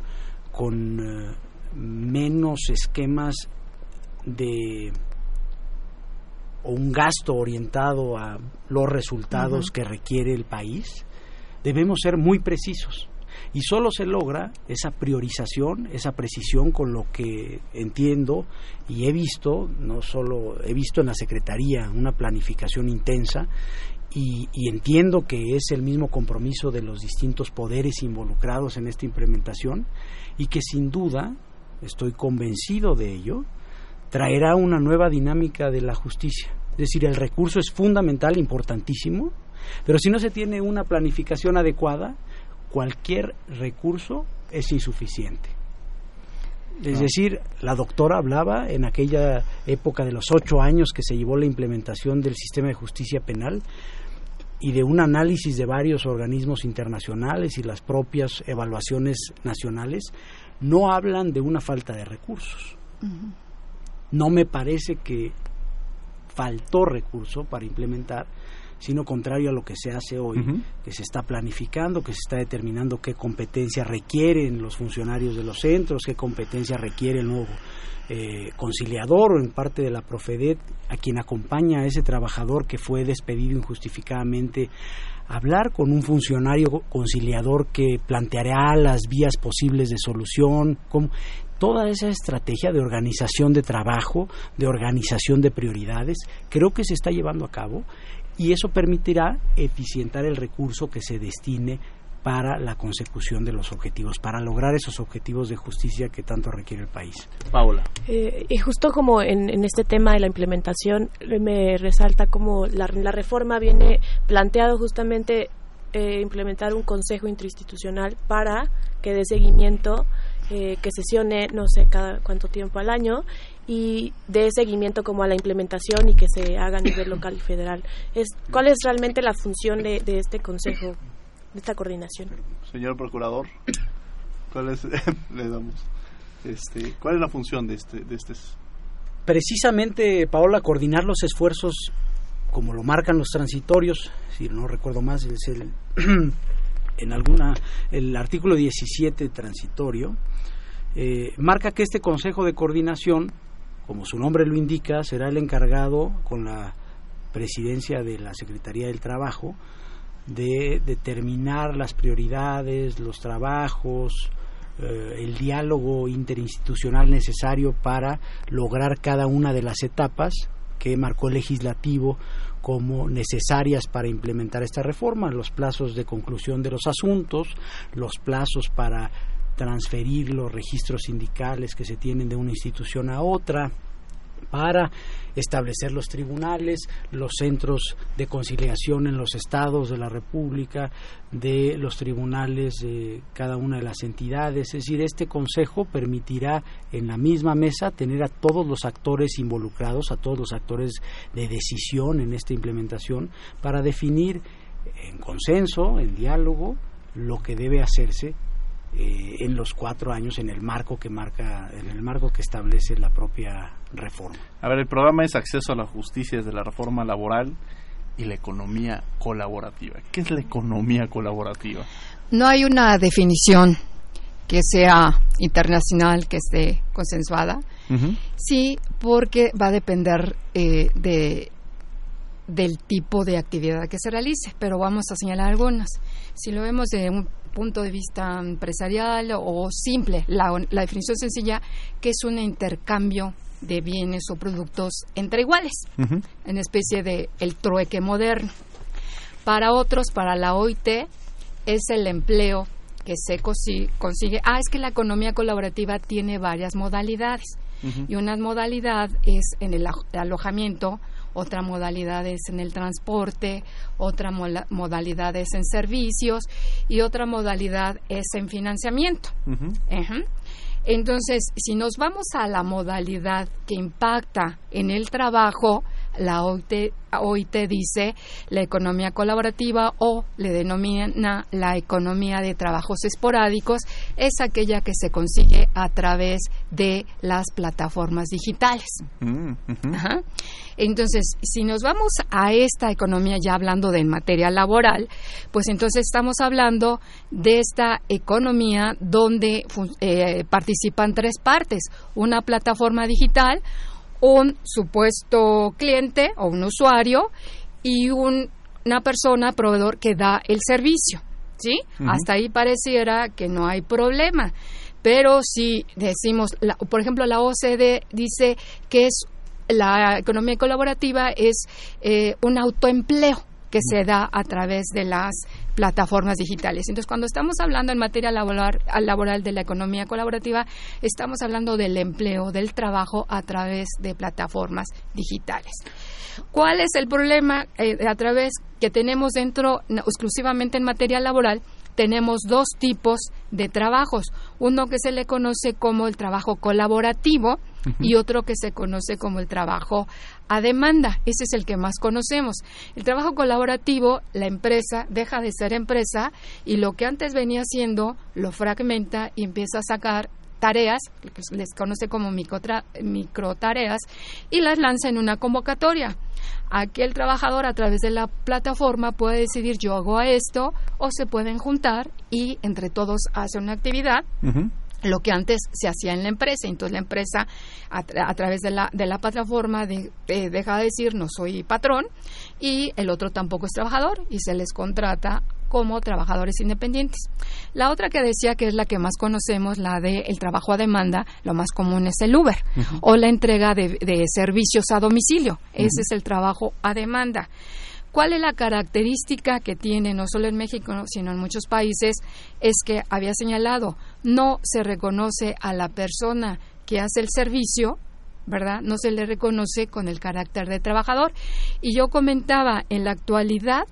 con eh, menos esquemas de o un gasto orientado a los resultados que requiere el país, debemos ser muy precisos. Y solo se logra esa priorización, esa precisión con lo que entiendo y he visto, no solo he visto en la Secretaría una planificación intensa y, y, entiendo que es el mismo compromiso de los distintos poderes involucrados en esta implementación y que sin duda, estoy convencido de ello, traerá una nueva dinámica de la justicia. Es decir, el recurso es fundamental, importantísimo, pero si no se tiene una planificación adecuada, cualquier recurso es insuficiente. Es decir, la doctora hablaba en aquella época de los ocho años que se llevó la implementación del sistema de justicia penal y de un análisis de varios organismos internacionales y las propias evaluaciones nacionales, no hablan de una falta de recursos. No me parece que faltó recurso para implementar, sino contrario a lo que se hace hoy, que se está planificando, que se está determinando qué competencias requieren los funcionarios de los centros, qué competencias requiere el nuevo eh, conciliador o en parte de la Profedet, a quien acompaña a ese trabajador que fue despedido injustificadamente, hablar con un funcionario conciliador que planteará las vías posibles de solución, toda esa estrategia de organización de trabajo, de organización de prioridades, creo que se está llevando a cabo y eso permitirá eficientar el recurso que se destine para la consecución de los objetivos, para lograr esos objetivos de justicia que tanto requiere el país. Paola. Eh, y justo como en, este tema de la implementación, me resalta como la, reforma viene planteado justamente eh, implementar un consejo interinstitucional para que dé seguimiento eh, que sesione no sé cada cuánto tiempo al año y dé seguimiento como a la implementación y que se haga a nivel local y federal. Es, ¿Cuál es realmente la función de, de este consejo, de esta coordinación? Señor procurador, ¿cuál es, le damos, este, ¿cuál es la función de este, de este? Precisamente, Paola, coordinar los esfuerzos como lo marcan los transitorios, si no recuerdo más, es el, en alguna, el artículo 17 transitorio, eh, marca que este Consejo de Coordinación como su nombre lo indica, será el encargado con la presidencia de la Secretaría del Trabajo de determinar las prioridades, los trabajos, eh, el diálogo interinstitucional necesario para lograr cada una de las etapas que marcó el legislativo como necesarias para implementar esta reforma, los plazos de conclusión de los asuntos, los plazos para transferir los registros sindicales que se tienen de una institución a otra, para establecer los tribunales, los centros de conciliación en los estados de la República, de los tribunales de cada una de las entidades. Es decir, este Consejo permitirá en la misma mesa tener a todos los actores involucrados, a todos los actores de decisión en esta implementación, para definir en consenso, en diálogo, lo que debe hacerse eh, en los cuatro años en el marco que marca en el marco que establece la propia reforma. A ver, el programa es acceso a la justicia desde la reforma laboral y la economía colaborativa. ¿Qué es la economía colaborativa? No hay una definición que sea internacional, que esté consensuada. Sí, porque va a depender eh, de del tipo de actividad que se realice, pero vamos a señalar algunas. Si lo vemos de un punto de vista empresarial o simple, la, definición sencilla, que es un intercambio de bienes o productos entre iguales, en especie de el trueque moderno. Para otros, para la OIT, es el empleo que se consigue. Ah, es que la economía colaborativa tiene varias modalidades. Y una modalidad es en el alojamiento otra modalidad es en el transporte, otra modalidad es en servicios y otra modalidad es en financiamiento. Entonces, si nos vamos a la modalidad que impacta en el trabajo, la OIT, dice la economía colaborativa o le denomina la economía de trabajos esporádicos, es aquella que se consigue a través de las plataformas digitales. Mm, entonces, si nos vamos a esta economía ya hablando de materia laboral, pues entonces estamos hablando de esta economía donde eh, participan tres partes, una plataforma digital, un supuesto cliente o un usuario y una persona proveedor que da el servicio. ¿Sí? Hasta ahí pareciera que no hay problema. Pero si decimos, por ejemplo, la OCDE dice que es la economía colaborativa es eh, un autoempleo que se da a través de las plataformas digitales. Entonces, cuando estamos hablando en materia laboral, laboral de la economía colaborativa, estamos hablando del empleo, del trabajo a través de plataformas digitales. ¿Cuál es el problema eh, a través que tenemos dentro exclusivamente en materia laboral? tenemos dos tipos de trabajos, uno que se le conoce como el trabajo colaborativo y otro que se conoce como el trabajo a demanda. Ese es el que más conocemos. El trabajo colaborativo, la empresa deja de ser empresa y lo que antes venía siendo lo fragmenta y empieza a sacar tareas, que les conoce como micro tareas, y las lanza en una convocatoria. Aquí el trabajador a través de la plataforma puede decidir yo hago esto o se pueden juntar y entre todos hacen una actividad. Lo que antes se hacía en la empresa. Entonces la empresa a, través de la, de la plataforma deja de decir no soy patrón y el otro tampoco es trabajador y se les contrata como trabajadores independientes. La otra que decía que es la que más conocemos, la de el trabajo a demanda, lo más común es el Uber o la entrega de, servicios a domicilio. Ese es el trabajo a demanda. ¿Cuál es la característica que tiene no solo en México, sino en muchos países? Es que había señalado, no se reconoce a la persona que hace el servicio, ¿verdad? No se le reconoce con el carácter de trabajador. Y yo comentaba, en la actualidad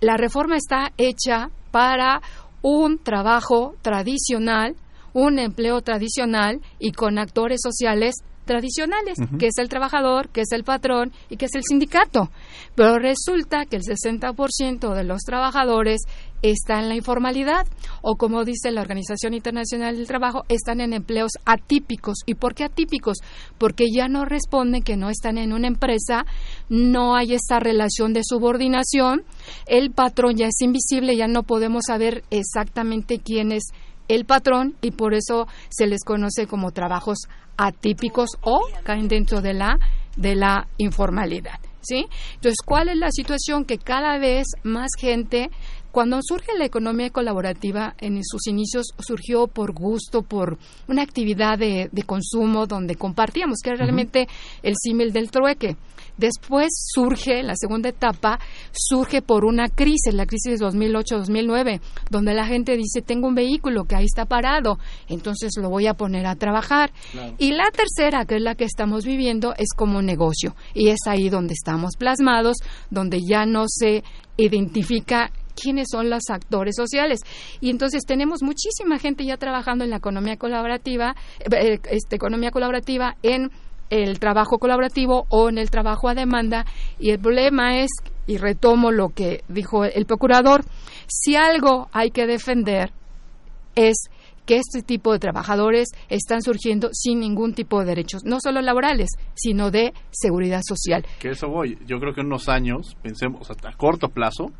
la reforma está hecha para un trabajo tradicional, un empleo tradicional y con actores sociales tradicionales, que es el trabajador, que es el patrón y que es el sindicato. Pero resulta que el 60% de los trabajadores está en la informalidad o como dice la Organización Internacional del Trabajo, están en empleos atípicos. ¿Y por qué atípicos? Porque ya no responden que no están en una empresa, no hay esa relación de subordinación, el patrón ya es invisible, ya no podemos saber exactamente quién es el patrón y por eso se les conoce como trabajos atípicos o caen dentro de la de la informalidad, ¿sí? Entonces, ¿cuál es la situación que cada vez más gente cuando surge la economía colaborativa, en sus inicios surgió por gusto, por una actividad de, consumo donde compartíamos, que era realmente el símil del trueque. Después surge, la segunda etapa, surge por una crisis, la crisis de 2008-2009, donde la gente dice, tengo un vehículo que ahí está parado, entonces lo voy a poner a trabajar. Y la tercera, que es la que estamos viviendo, es como negocio. Y es ahí donde estamos plasmados, donde ya no se identifica quiénes son los actores sociales. Y entonces tenemos muchísima gente ya trabajando en la economía colaborativa, eh, este, economía colaborativa en el trabajo colaborativo o en el trabajo a demanda y el problema es y retomo lo que dijo el procurador si algo hay que defender es que este tipo de trabajadores están surgiendo sin ningún tipo de derechos, no solo laborales, sino de seguridad social. Que eso voy. Yo creo que en unos años, pensemos a corto plazo,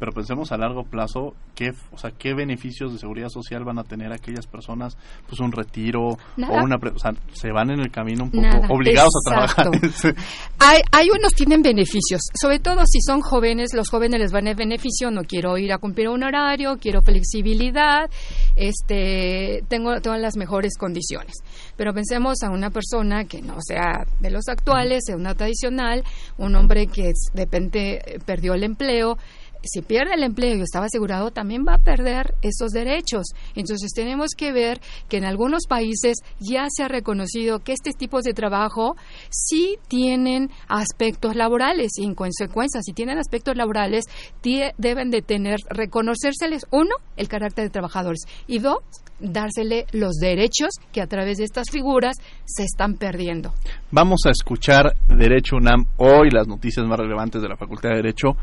pero pensemos a largo plazo qué o sea qué beneficios de seguridad social van a tener aquellas personas pues un retiro o una o sea se van en el camino un poco obligados a trabajar hay hay unos tienen beneficios sobre todo si son jóvenes los jóvenes les van a beneficio no quiero ir a cumplir un horario quiero flexibilidad este tengo todas las mejores condiciones. Pero pensemos a una persona que no sea de los actuales sea una tradicional un hombre que de repente perdió el empleo si pierde el empleo y estaba asegurado, también va a perder esos derechos. Entonces tenemos que ver que en algunos países ya se ha reconocido que este tipo de trabajo sí tienen aspectos laborales y en consecuencia, si tienen aspectos laborales, deben de tener, reconocérseles, uno, el carácter de trabajadores y dos, dársele los derechos que a través de estas figuras se están perdiendo. Vamos a escuchar Derecho UNAM hoy, las noticias más relevantes de la Facultad de Derecho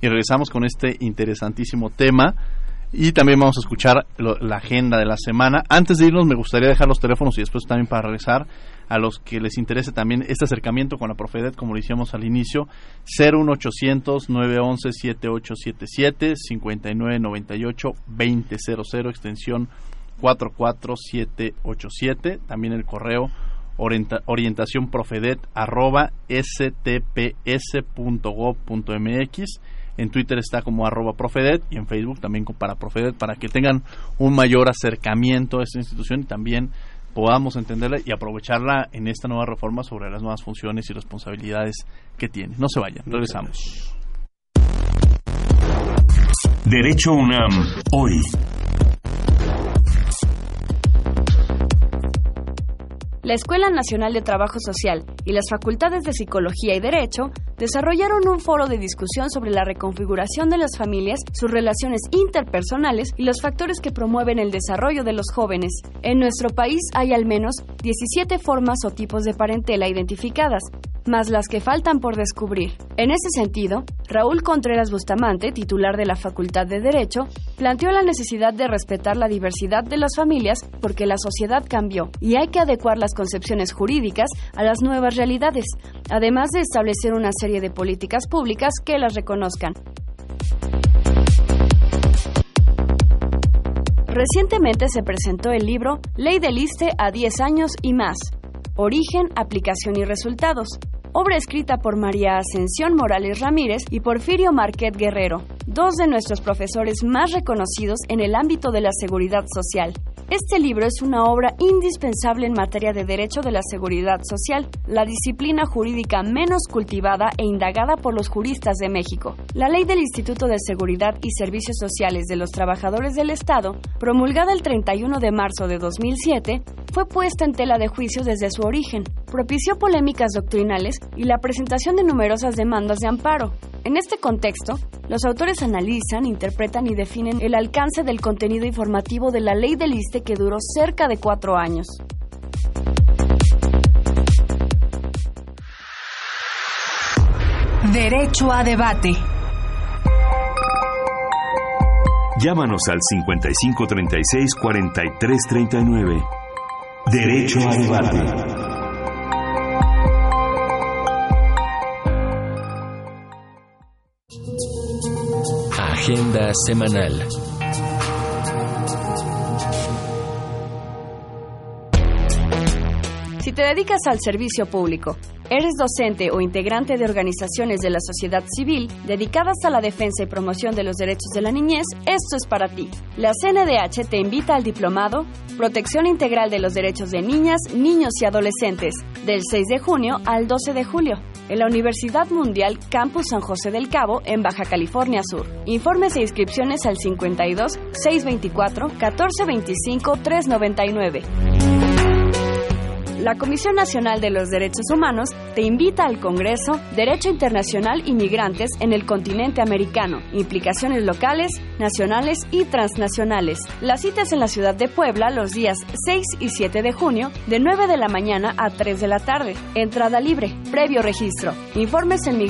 y regresamos con este interesantísimo tema. Y también vamos a escuchar la agenda de la semana. Antes de irnos, me gustaría dejar los teléfonos y después también para regresar a los que les interese también este acercamiento con la Profedet, como hicimos al inicio, 01800-911-7877, 5998-2000, extensión 44787. También el correo orientación profedet arroba stps.gov.mx en Twitter está como arroba Profedet y en Facebook también para Profedet para que tengan un mayor acercamiento a esta institución y también podamos entenderla y aprovecharla en esta nueva reforma sobre las nuevas funciones y responsabilidades que tiene. No se vayan, regresamos. Derecho UNAM, hoy. La Escuela Nacional de Trabajo Social y las Facultades de Psicología y Derecho desarrollaron un foro de discusión sobre la reconfiguración de las familias, sus relaciones interpersonales y los factores que promueven el desarrollo de los jóvenes. En nuestro país hay al menos 17 formas o tipos de parentela identificadas, más las que faltan por descubrir. En ese sentido, Raúl Contreras Bustamante, titular de la Facultad de Derecho, planteó la necesidad de respetar la diversidad de las familias porque la sociedad cambió y hay que adecuar las concepciones jurídicas a las nuevas realidades, además de establecer una serie de políticas públicas que las reconozcan. Recientemente se presentó el libro Ley del Liste a 10 años y más. Origen, aplicación y resultados, obra escrita por María Ascensión Morales Ramírez y Porfirio Marquet Guerrero, dos de nuestros profesores más reconocidos en el ámbito de la seguridad social. Este libro es una obra indispensable en materia de derecho de la seguridad social, la disciplina jurídica menos cultivada e indagada por los juristas de México. La ley del Instituto de Seguridad y Servicios Sociales de los Trabajadores del Estado, promulgada el 31 de marzo de 2007, fue puesta en tela de juicio desde su origen, propició polémicas doctrinales y la presentación de numerosas demandas de amparo. En este contexto, los autores analizan, interpretan y definen el alcance del contenido informativo de la ley del ISTE que duró cerca de cuatro años. Derecho a debate. Llámanos al 5536-4339. Derecho a debate. Agenda semanal. Si te dedicas al servicio público, eres docente o integrante de organizaciones de la sociedad civil dedicadas a la defensa y promoción de los derechos de la niñez, esto es para ti. La CNDH te invita al diplomado Protección Integral de los Derechos de Niñas, Niños y Adolescentes, del 6 de junio al 12 de julio, en la Universidad Mundial Campus San José del Cabo, en Baja California Sur. Informes e inscripciones al 52 624 1425 399. La Comisión Nacional de los Derechos Humanos te invita al Congreso Derecho Internacional y Migrantes en el continente americano, implicaciones locales, nacionales y transnacionales. La cita es en la ciudad de Puebla los días 6 y 7 de junio, de 9 de la mañana a 3 de la tarde. Entrada libre, previo registro. Informes en.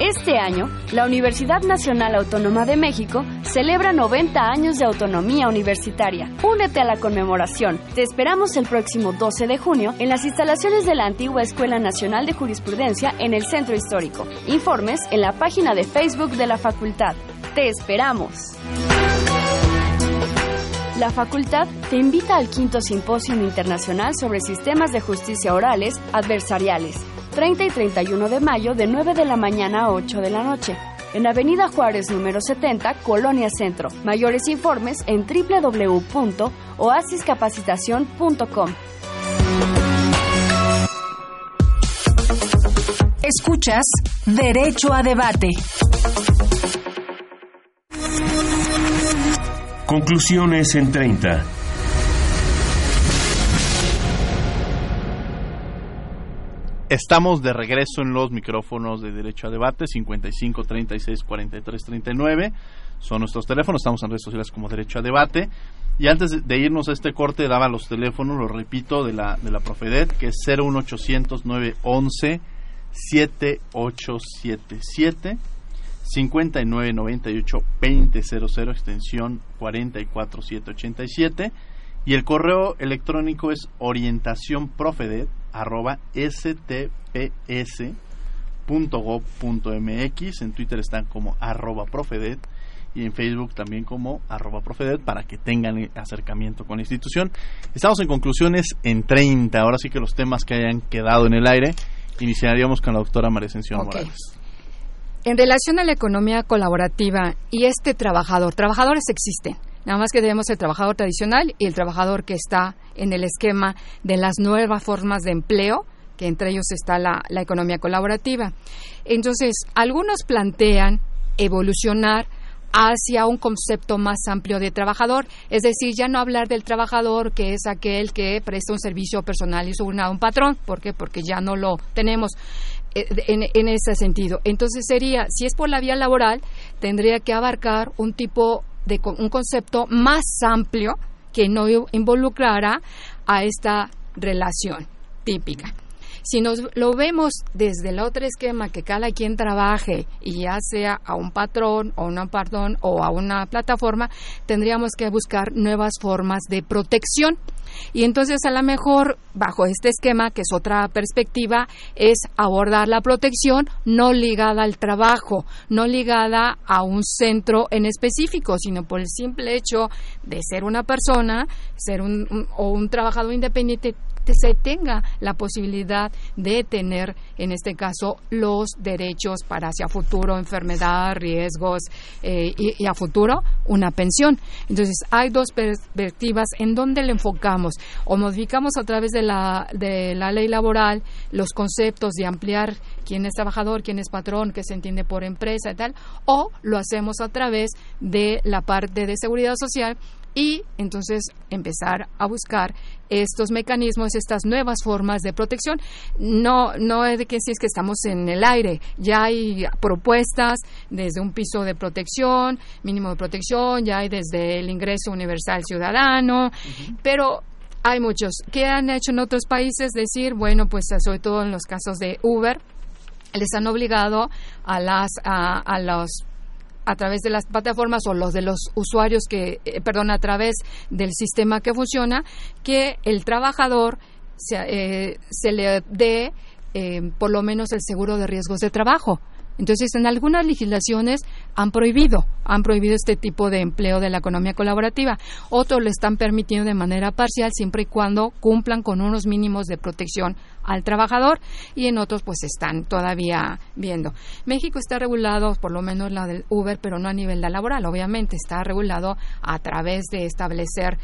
Este año, la Universidad Nacional Autónoma de México celebra 90 años de autonomía universitaria. Únete a la conmemoración. Te esperamos el próximo 12 de junio en las instalaciones de la antigua Escuela Nacional de Jurisprudencia en el Centro Histórico. Informes en la página de Facebook de la facultad. Te esperamos. La facultad te invita al quinto Simposio Internacional sobre Sistemas de Justicia Orales Adversariales 30 y 31 de mayo de 9 de la mañana a 8 de la noche. En Avenida Juárez número 70, Colonia Centro. Mayores informes en www.oasiscapacitación.com. Escuchas Derecho a Debate. Conclusiones en 30. Estamos de regreso en los micrófonos de Derecho a Debate, 55 36 43 39. Son nuestros teléfonos, estamos en redes sociales como Derecho a Debate. Y antes de irnos a este corte, daba los teléfonos, lo repito, de la, de la Profedet, que es 01800 911 7877 5998 2000 extensión 44787 y el correo electrónico es orientacionprofedet arroba stps.gov.mx. En Twitter están como arroba profedet y en Facebook también como arroba profedet para que tengan acercamiento con la institución. Estamos en conclusiones en 30. Ahora sí que los temas que hayan quedado en el aire iniciaríamos con la doctora María Ascensión. Morales. En relación a la economía colaborativa y este trabajador, trabajadores existen. Nada más que tenemos el trabajador tradicional y el trabajador que está en el esquema de las nuevas formas de empleo, que entre ellos está la, economía colaborativa. Entonces, algunos plantean evolucionar hacia un concepto más amplio de trabajador, es decir, ya no hablar del trabajador que es aquel que presta un servicio personal y subordinado a un patrón, ¿por qué? Porque ya no lo tenemos eh, en ese sentido. Entonces sería, si es por la vía laboral, tendría que abarcar un tipo de un concepto más amplio que no involucrara a esta relación típica. Si nos lo vemos desde el otro esquema, que cada quien trabaje y ya sea a un patrón o un patrón o a una plataforma, tendríamos que buscar nuevas formas de protección. Y entonces a lo mejor, bajo este esquema, que es otra perspectiva, es abordar la protección no ligada al trabajo, no ligada a un centro en específico, sino por el simple hecho de ser una persona, ser un, o un trabajador independiente te- se tenga la posibilidad de tener, en este caso, los derechos para hacia futuro, enfermedad, riesgos eh, y, y a futuro una pensión. Entonces, hay dos perspectivas en donde le enfocamos o modificamos a través de la, de la ley laboral los conceptos de ampliar quién es trabajador, quién es patrón, qué se entiende por empresa y tal, o lo hacemos a través de la parte de seguridad social y entonces empezar a buscar estos mecanismos, estas nuevas formas de protección. No, no es de que si es que estamos en el aire, ya hay propuestas desde un piso de protección, mínimo de protección, ya hay desde el ingreso universal ciudadano, pero hay muchos. Que han hecho en otros países decir, bueno, pues sobre todo en los casos de Uber, les han obligado a las a, a los a través de las plataformas o los de los usuarios que, eh, perdón, a través del sistema que funciona, que el trabajador se, eh, se le dé eh, por lo menos el seguro de riesgos de trabajo. Entonces, en algunas legislaciones han prohibido, han prohibido este tipo de empleo de la economía colaborativa. Otros lo están permitiendo de manera parcial siempre y cuando cumplan con unos mínimos de protección al trabajador y en otros pues están todavía viendo. México está regulado, por lo menos la del Uber, pero no a nivel de laboral, obviamente está regulado a través de establecer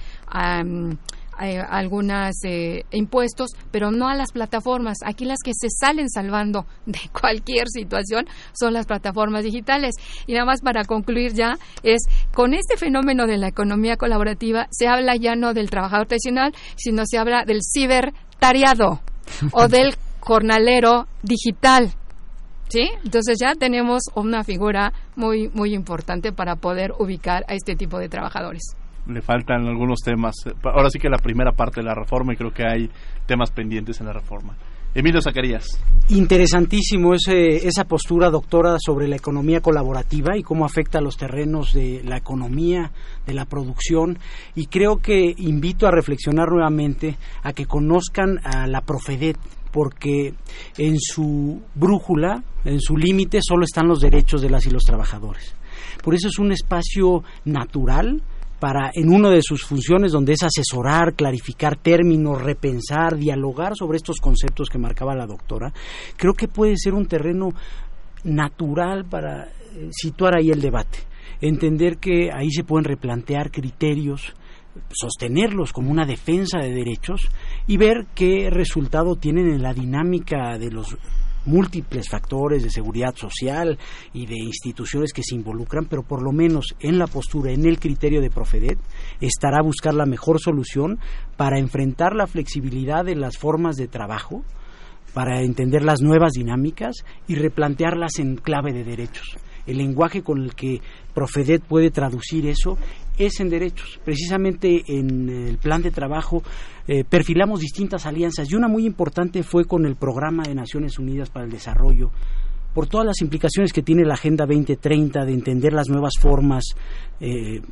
eh, algunos eh, impuestos, pero no a las plataformas. Aquí las que se salen salvando de cualquier situación son las plataformas digitales. Y nada más para concluir ya es, con este fenómeno de la economía colaborativa se habla ya no del trabajador tradicional, sino se habla del cibertariado o del jornalero digital. ¿Sí? Entonces ya tenemos una figura muy, muy importante para poder ubicar a este tipo de trabajadores le faltan algunos temas. Ahora sí que la primera parte de la reforma y creo que hay temas pendientes en la reforma. Emilio Zacarías. Interesantísimo ese, esa postura, doctora, sobre la economía colaborativa y cómo afecta a los terrenos de la economía, de la producción. Y creo que invito a reflexionar nuevamente a que conozcan a la Profedet, porque en su brújula, en su límite, solo están los derechos de las y los trabajadores. Por eso es un espacio natural, para en una de sus funciones donde es asesorar, clarificar términos, repensar, dialogar sobre estos conceptos que marcaba la doctora, creo que puede ser un terreno natural para eh, situar ahí el debate, entender que ahí se pueden replantear criterios, sostenerlos como una defensa de derechos y ver qué resultado tienen en la dinámica de los múltiples factores de seguridad social y de instituciones que se involucran, pero por lo menos en la postura, en el criterio de Profedet, estará buscar la mejor solución para enfrentar la flexibilidad de las formas de trabajo, para entender las nuevas dinámicas y replantearlas en clave de derechos. El lenguaje con el que Profedet puede traducir eso es en derechos. Precisamente en el plan de trabajo eh, perfilamos distintas alianzas y una muy importante fue con el Programa de Naciones Unidas para el Desarrollo por todas las implicaciones que tiene la Agenda 2030 de entender las nuevas formas eh,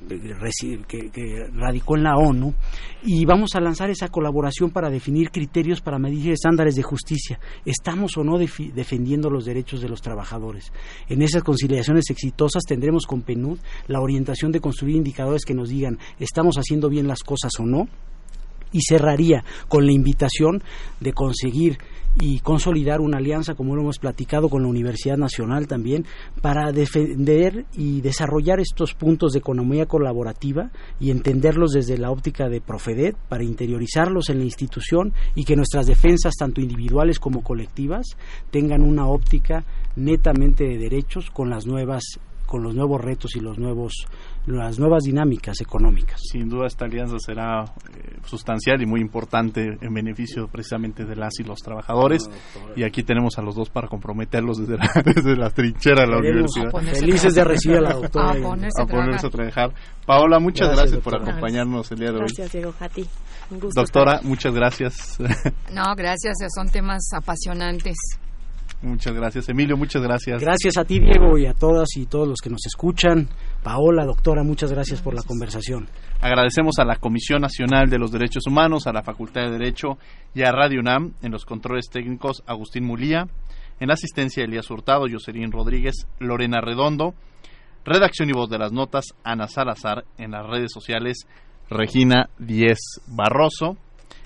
que, radicó en la ONU y vamos a lanzar esa colaboración para definir criterios para medir estándares de justicia. ¿Estamos o no defendiendo los derechos de los trabajadores? En esas conciliaciones exitosas tendremos con PNUD la orientación de construir indicadores que nos digan ¿estamos haciendo bien las cosas o no? y cerraría con la invitación de conseguir y consolidar una alianza, como lo hemos platicado con la Universidad Nacional también, para defender y desarrollar estos puntos de economía colaborativa y entenderlos desde la óptica de Profedet, para interiorizarlos en la institución y que nuestras defensas, tanto individuales como colectivas, tengan una óptica netamente de derechos con las nuevas con los nuevos retos y los nuevos las nuevas dinámicas económicas. Sin duda esta alianza será eh, sustancial y muy importante en beneficio precisamente de las y los trabajadores y aquí tenemos a los dos para comprometerlos desde la, desde la trinchera de la universidad. Felices de recibir a la doctora. A ponerse, a, trabajar. Paola, muchas gracias, por acompañarnos el día de hoy. Gracias, Diego, a ti. Doctora, muchas gracias. No, gracias, son temas apasionantes. Muchas gracias, Emilio, muchas gracias. Gracias a ti, Diego, y a todas y todos los que nos escuchan. Paola, doctora, muchas gracias por la conversación. Agradecemos a la Comisión Nacional de los Derechos Humanos, a la Facultad de Derecho y a Radio UNAM en los controles técnicos Agustín Mulía, en la asistencia Elías Hurtado, Jocelyn Rodríguez, Lorena Redondo, redacción y voz de las notas Ana Salazar, en las redes sociales Regina Diez Barroso,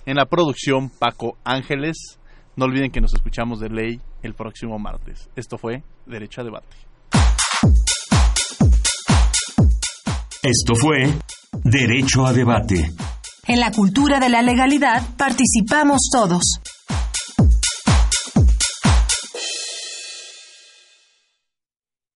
en la producción Paco Ángeles. No olviden que nos escuchamos de ley el próximo martes. Esto fue Derecho a Debate. Esto fue Derecho a Debate. En la cultura de la legalidad participamos todos.